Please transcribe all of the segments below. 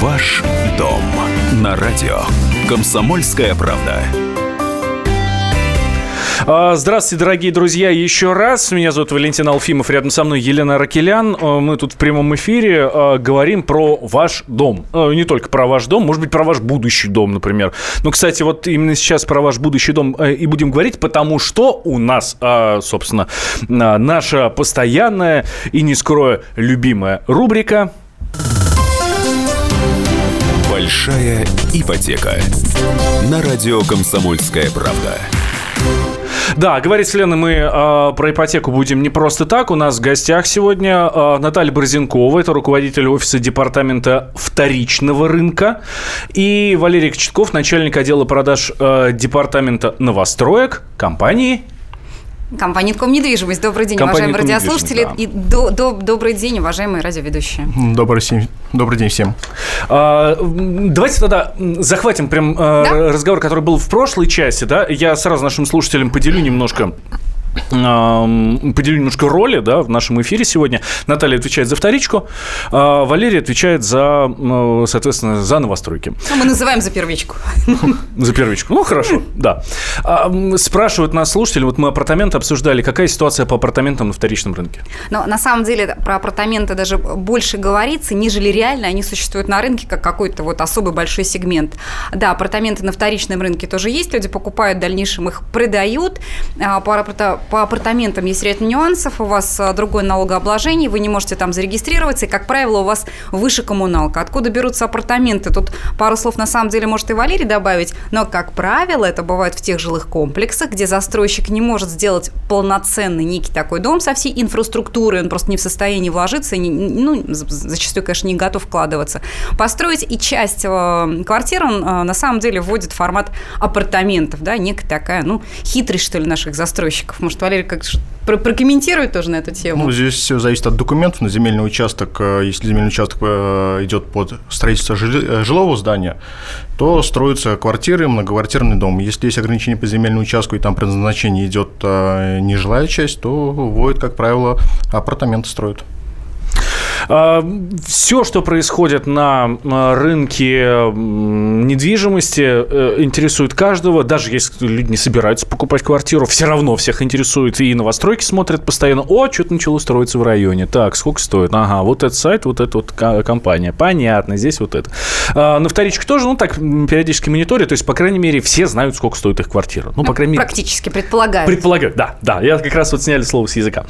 Ваш дом на радио. Комсомольская правда. А, здравствуйте, дорогие друзья, еще раз. Меня зовут Валентин Алфимов, рядом со мной Елена Ракелян. А, мы тут в прямом эфире а, говорим про ваш дом. Не только про ваш дом, может быть, про ваш будущий дом, например. Но, кстати, вот именно сейчас про ваш будущий дом и будем говорить, потому что у нас, собственно, наша постоянная и, не скрою, любимая рубрика Большая ипотека. На радио Комсомольская правда. Да, говорить с Леной мы э, про ипотеку будем не просто так. У нас в гостях сегодня э, Наталья Борзенкова, это руководитель офиса департамента вторичного рынка, и Валерий Кочетков, начальник отдела продаж э, департамента новостроек компании Компания «Инком недвижимость». Добрый день, Компания уважаемые радиослушатели. Да. И до, до, добрый день, уважаемые радиоведущие. Добрый, добрый день всем. А, давайте тогда захватим прям а, да? разговор, который был в прошлой части. Да? Я сразу нашим слушателям поделю немножко поделю немножко роли да, в нашем эфире сегодня. Наталья отвечает за вторичку, а Валерий отвечает за, соответственно, за новостройки. Ну, мы называем за первичку. За первичку. Ну, хорошо, да. А, спрашивают нас слушатели, вот мы апартаменты обсуждали, какая ситуация по апартаментам на вторичном рынке? Но на самом деле про апартаменты даже больше говорится, нежели реально они существуют на рынке как какой-то вот особый большой сегмент. Да, апартаменты на вторичном рынке тоже есть, люди покупают, в дальнейшем их продают. А, по апартаментам есть ряд нюансов, у вас а, другое налогообложение, вы не можете там зарегистрироваться, и, как правило, у вас выше коммуналка. Откуда берутся апартаменты? Тут пару слов на самом деле может и Валерий добавить, но, как правило, это бывает в тех жилых комплексах, где застройщик не может сделать полноценный некий такой дом со всей инфраструктурой, он просто не в состоянии вложиться, не, ну, зачастую, конечно, не готов вкладываться. Построить и часть э, квартир он э, на самом деле вводит формат апартаментов, да, некая такая, ну, хитрость, что ли, наших застройщиков. Может, Валерий как прокомментирует тоже на эту тему? Ну, здесь все зависит от документов на земельный участок. Э, если земельный участок э, идет под строительство э, жилого здания, то строятся квартиры, многоквартирный дом. Если есть ограничение по земельному участку и там предназначение идет нежилая часть, то вводят, как правило, апартаменты строят. А, Все, что происходит на рынке недвижимости, э, интересует каждого. Даже если люди не собираются покупать квартиру, все равно всех интересует. И новостройки смотрят постоянно. О, что-то начало строиться в районе. Так, сколько стоит? Ага, вот этот сайт, вот эта вот компания. Понятно, здесь вот это. А, на вторичке тоже, ну, так, периодически мониторят. То есть, по крайней мере, все знают, сколько стоит их квартира. Ну, по крайней мере... Практически предполагают. Предполагают, да, да. Я как раз вот сняли слово с языка.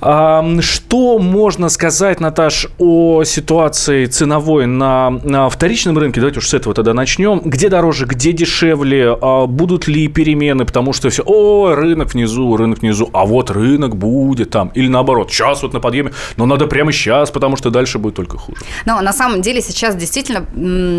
Угу. Что можно сказать, Наташ, о ситуации ценовой на, на вторичном рынке? Давайте уж с этого тогда начнем. Где дороже, где дешевле? А будут ли перемены? Потому что все, о, рынок внизу, рынок внизу, а вот рынок будет там. Или наоборот, сейчас вот на подъеме, но надо прямо сейчас, потому что дальше будет только хуже. Но на самом деле сейчас действительно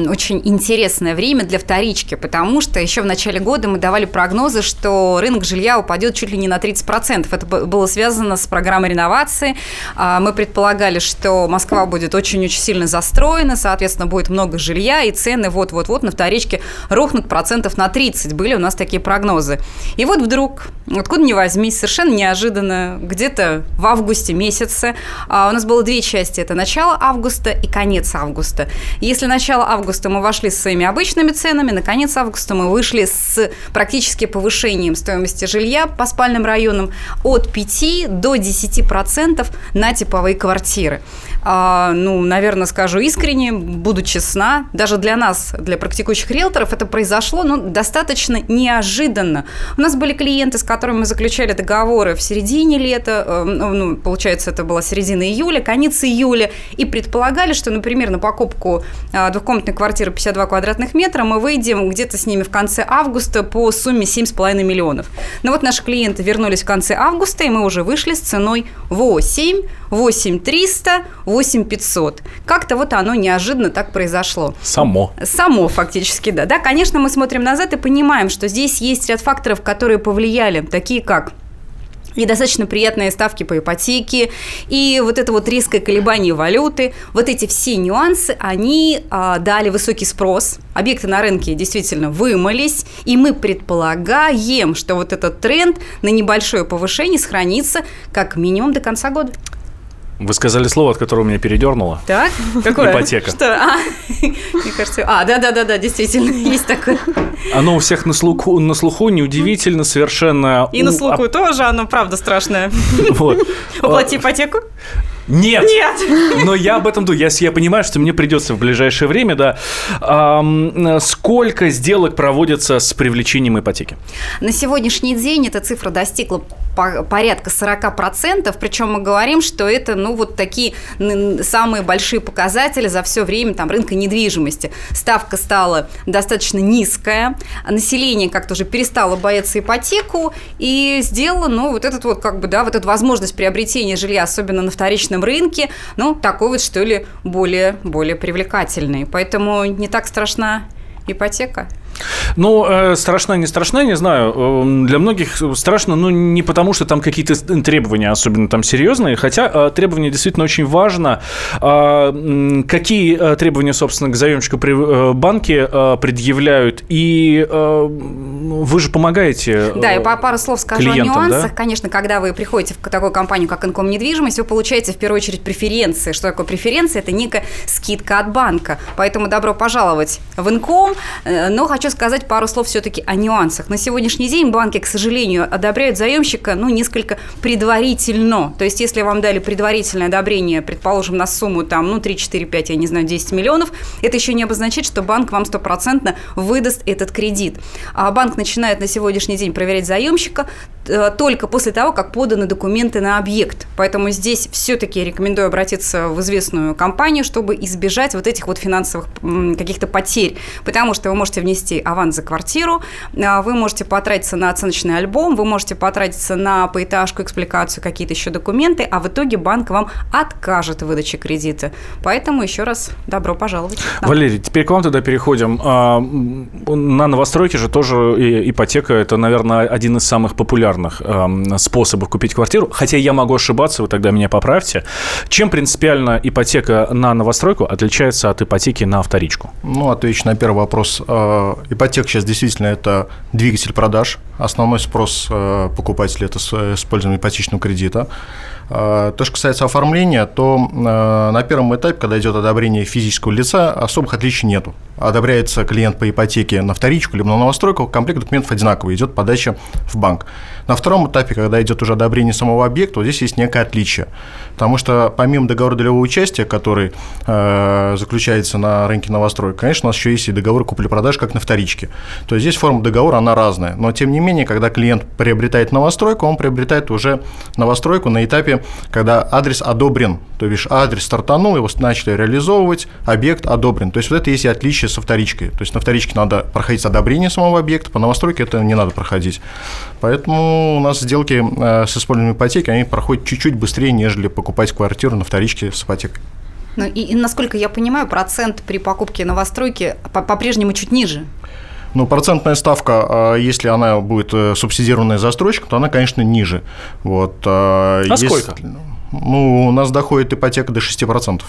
очень интересное время для вторички, потому что еще в начале года мы давали прогнозы, что рынок жилья упадет чуть ли не на 30%. Это было связано с программой реновации. А, мы предполагали, что Москва будет очень-очень сильно застроена, соответственно, будет много жилья, и цены вот-вот-вот на вторичке рухнут процентов на 30. Были у нас такие прогнозы. И вот вдруг, откуда ни возьмись, совершенно неожиданно, где-то в августе месяце, а у нас было две части. Это начало августа и конец августа. Если начало августа мы вошли с своими обычными ценами, на конец августа мы вышли с практически повышением стоимости жилья по спальным районам от 5 до 10% на типовые квартиры. А, ну, наверное, скажу искренне, буду честна, даже для нас, для практикующих риэлторов, это произошло ну, достаточно неожиданно. У нас были клиенты, с которыми мы заключали договоры в середине лета, э, ну, ну, получается, это была середина июля, конец июля, и предполагали, что, например, на покупку а, двухкомнатной квартиры 52 квадратных метра мы выйдем где-то с ними в конце августа по сумме 7,5 миллионов. Но вот наши клиенты вернулись в конце августа, и мы уже вышли с ценой 8, 8 300, 8 500. Как-то вот оно неожиданно так произошло. Само. Само фактически, да. Да, конечно, мы смотрим назад и понимаем, что здесь есть ряд факторов, которые повлияли, такие как и достаточно приятные ставки по ипотеке, и вот это вот резкое колебание валюты, вот эти все нюансы, они а, дали высокий спрос, объекты на рынке действительно вымылись, и мы предполагаем, что вот этот тренд на небольшое повышение сохранится как минимум до конца года. Вы сказали слово, от которого меня передернуло. Так, какое? Ипотека. Что? А, мне кажется, а, да-да-да, действительно, есть такое. Оно у всех на слуху, на слуху неудивительно совершенно. И на У- слуху а- тоже, оно правда страшное. вот. Уплати ипотеку? Нет! Нет. Но я об этом думаю. Я, я понимаю, что мне придется в ближайшее время, да. Ам, сколько сделок проводится с привлечением ипотеки? На сегодняшний день эта цифра достигла по- порядка 40%, причем мы говорим, что это, ну, вот такие самые большие показатели за все время там, рынка недвижимости. Ставка стала достаточно низкая, население как-то уже перестало бояться ипотеку и сделало, ну, вот этот вот, как бы, да, вот эту возможность приобретения жилья, особенно на вторичном рынке, ну, такой вот, что ли, более, более привлекательный. Поэтому не так страшна ипотека. Ну, э, страшна, не страшна, не знаю. Э, Для многих страшно, но не потому, что там какие-то требования особенно там серьезные, хотя э, требования действительно очень важно. А, Какие э, требования, собственно, к заемщику при банке предъявляют? И вы же помогаете Да, по пару слов скажу клиентам, о да? нюансах. Конечно, когда вы приходите в такую компанию, как Инком недвижимость, вы получаете в первую очередь преференции. Что такое преференция? Это некая скидка от банка. Поэтому добро пожаловать в Инком. Но хочу сказать пару слов все-таки о нюансах. На сегодняшний день банки, к сожалению, одобряют заемщика, ну, несколько предварительно. То есть, если вам дали предварительное одобрение, предположим, на сумму там, ну, 3, 4, 5, я не знаю, 10 миллионов, это еще не обозначает, что банк вам стопроцентно выдаст этот кредит. А банк начинает на сегодняшний день проверять заемщика э, только после того, как поданы документы на объект. Поэтому здесь все-таки рекомендую обратиться в известную компанию, чтобы избежать вот этих вот финансовых каких-то потерь. Потому что вы можете внести аванс за квартиру, а, вы можете потратиться на оценочный альбом, вы можете потратиться на поэтажку, экспликацию, какие-то еще документы, а в итоге банк вам откажет в выдаче кредита. Поэтому еще раз добро пожаловать. Валерий, теперь к вам тогда переходим. А, На новостройке же тоже ипотека – это, наверное, один из самых популярных ам, способов купить квартиру. Хотя я могу ошибаться, вы тогда меня поправьте. Чем принципиально ипотека на новостройку отличается от ипотеки на вторичку? Ну, отвечу на первый вопрос. Э, Ипотека сейчас действительно это двигатель продаж. Основной спрос э, покупателей – это с- использование ипотечного кредита. Э, То, что касается оформления, то э, на первом этапе, когда идет одобрение физического лица, особых отличий нету. Одобряется клиент по ипотеке на вторичку либо на новостройку, комплект документов одинаковый, идет подача в банк. На втором этапе, когда идет уже одобрение самого объекта, вот здесь есть некое отличие. Потому что помимо договора долевого участия, который э, заключается на рынке новостроек, конечно, у нас еще есть и договор купли-продажи, как на вторичке. То есть здесь форма договора, она разная. Но тем не менее, когда клиент приобретает новостройку, он приобретает уже новостройку на этапе, когда адрес одобрен. То бишь адрес стартанул, его начали реализовывать, объект одобрен. То есть вот это есть и отличие со вторичкой. То есть на вторичке надо проходить одобрение самого объекта, по новостройке это не надо проходить. Поэтому у нас сделки э, с использованием ипотеки, они проходят чуть-чуть быстрее, нежели покупать квартиру на вторичке с ипотекой. Ну, и, и, насколько я понимаю, процент при покупке новостройки по- по-прежнему чуть ниже. Ну, процентная ставка, а, если она будет э, субсидированная застройщиком, то она, конечно, ниже. Вот, а А сколько? Ну, у нас доходит ипотека до 6%.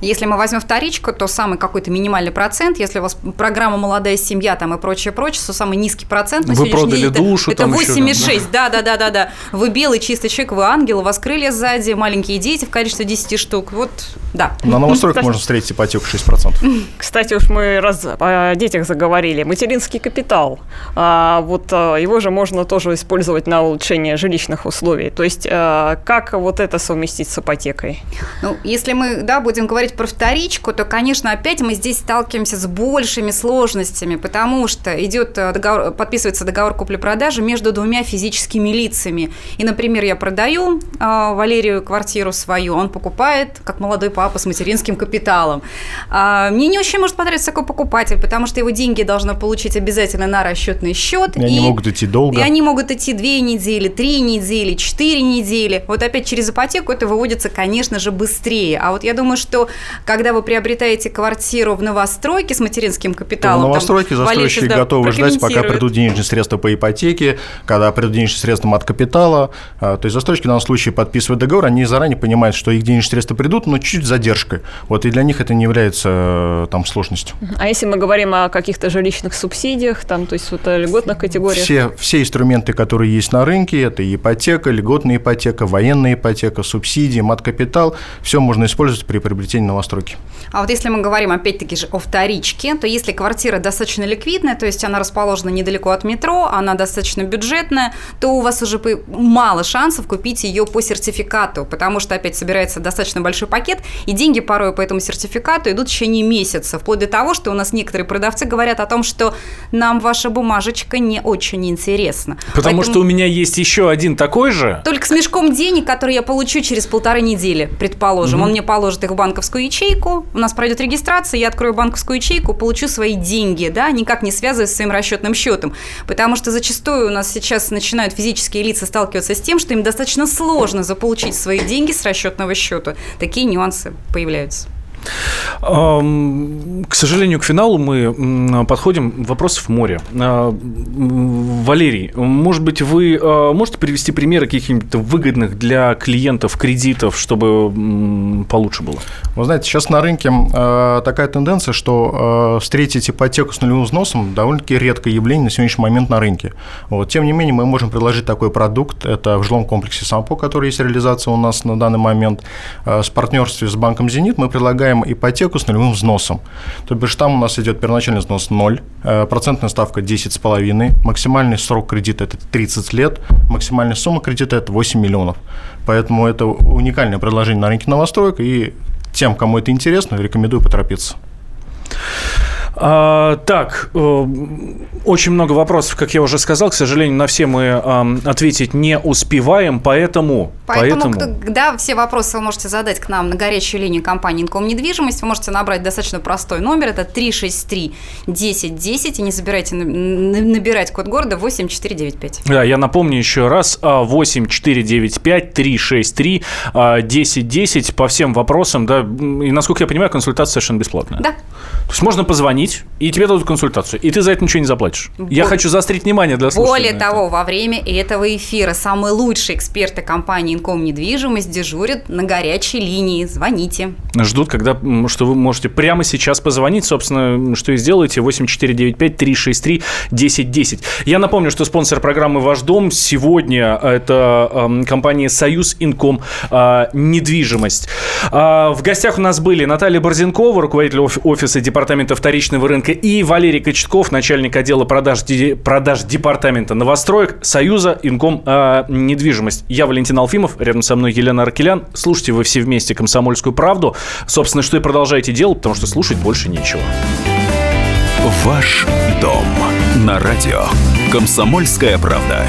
Если мы возьмем вторичку, то самый какой-то минимальный процент, если у вас программа «Молодая семья» там и прочее, прочее, то самый низкий процент на Вы продали день это- душу это там еще, 8,6, да, да, да, да, да. Вы белый чистый человек, вы ангел, у вас крылья сзади, маленькие дети в количестве 10 штук, вот, да. На новостройках можно встретить ипотеку 6%. Кстати, уж мы раз о детях заговорили. Материнский капитал. А, вот а, его же можно тоже использовать на улучшение жилищных условий. То есть а, как вот это совместить с ипотекой? Ну, если мы, да, будем говорить про вторичку, то, конечно, опять мы здесь сталкиваемся с большими сложностями, потому что идет э, договор, подписывается договор купли-продажи между двумя физическими лицами. И, например, я продаю э, Валерию квартиру свою, он покупает, как молодой папа с материнским капиталом. А, мне не очень может понравиться такой покупатель, потому что его деньги должны получить обязательно на расчетный счет. И они могут идти долго. И они могут идти две недели, три недели, четыре недели. Вот опять через ипотеку это выводится, конечно же, быстрее. А вот я думаю, что когда вы приобретаете квартиру в новостройке с материнским капиталом... В новостройке там, застройщики Валерий, да, готовы ждать, пока придут денежные средства по ипотеке, когда придут денежные средства от капитала. А, То есть застройщики в данном случае подписывают договор, они заранее понимают, что их денежные средства придут, но чуть-чуть с задержкой. Вот, и для них это не является э, там сложностью. А если мы говорим о каких-то жилищных субсидиях, там, то есть вот о льготных категориях? Все, все инструменты, которые есть на рынке, это ипотека, льготная ипотека, военная ипотека, субсидии, мат-капитал, все можно использовать при приобретении новостройки. А вот если мы говорим, опять-таки же, о вторичке, то если квартира достаточно ликвидная, то есть она расположена недалеко от метро, она достаточно бюджетная, то у вас уже мало шансов купить ее по сертификату, потому что опять собирается достаточно большой пакет, и деньги порой по этому сертификату идут в течение месяца, вплоть до того, что у нас некоторые продавцы говорят о том, что нам ваша бумажечка не очень интересна. Потому Поэтому что у меня есть еще один такой же. Только с мешком денег, который я получу через полторы недели, предположим. Он мне положит их в банковскую ячейку, у нас пройдет регистрация, я открою банковскую ячейку, получу свои деньги, да, никак не связываясь с своим расчетным счетом. Потому что зачастую у нас сейчас начинают физические лица сталкиваться с тем, что им достаточно сложно заполучить свои деньги с расчетного счета. Такие нюансы появляются. К сожалению, к финалу мы подходим. Вопросов море. А, Валерий, может быть, вы а, можете привести примеры каких-нибудь выгодных для клиентов кредитов, чтобы получше было? Вы знаете, сейчас на рынке э, такая тенденция, что встретить ипотеку с нулевым взносом довольно-таки редкое явление на сегодняшний момент на рынке. Вот. Тем не менее, мы можем предложить такой продукт. Это в жилом комплексе «Сампо», который есть реализация у нас на данный момент. С партнерстве с банком «Зенит» мы предлагаем ипотеку с нулевым взносом. То бишь там у нас идет первоначальный взнос 0, э, процентная ставка 10,5, максимальный срок кредита – это 30 лет, максимальная сумма кредита – это 8 миллионов. Поэтому это уникальное предложение на рынке новостроек, и тем, кому это интересно, рекомендую поторопиться. А, так, э, очень много вопросов, как я уже сказал. К сожалению, на все мы ам, ответить не успеваем, поэтому... Поэтому, кто- да, все вопросы вы можете задать к нам на горячую линию компании «Инком недвижимость». Вы можете набрать достаточно простой номер, это 363-1010, и не забирайте на- на- набирать код города 8495. Да, я напомню еще раз, а, 8495-363, а, 1010 по всем вопросам, да, и, насколько я понимаю, консультация совершенно бесплатная. Да. То есть можно позвонить, и тебе дадут консультацию, и ты за это ничего не заплатишь. Я Бо- хочу заострить внимание для слушателей. Более того, во время этого эфира самые лучшие эксперты компании «Инком недвижимость» дежурят на горячей линии. Звоните. Ждут, когда, что вы можете прямо сейчас позвонить, собственно, что и сделаете, 8495-363-1010. Я напомню, что спонсор программы «Ваш дом» сегодня это эм, компания «Союз Инком э, Недвижимость». А, в гостях у нас были Наталья Борзенкова, руководитель оф- офиса департамента вторичного рынка, и Валерий Кочетков, начальник отдела продаж, продаж департамента новостроек «Союза Инком э, Недвижимость». Я Валентин Алфимов, рядом со мной Елена Аркелян. Слушайте вы все вместе «Комсомольскую правду». Собственно, что и продолжайте делать, потому что слушать больше нечего. Ваш дом на радио. Комсомольская правда.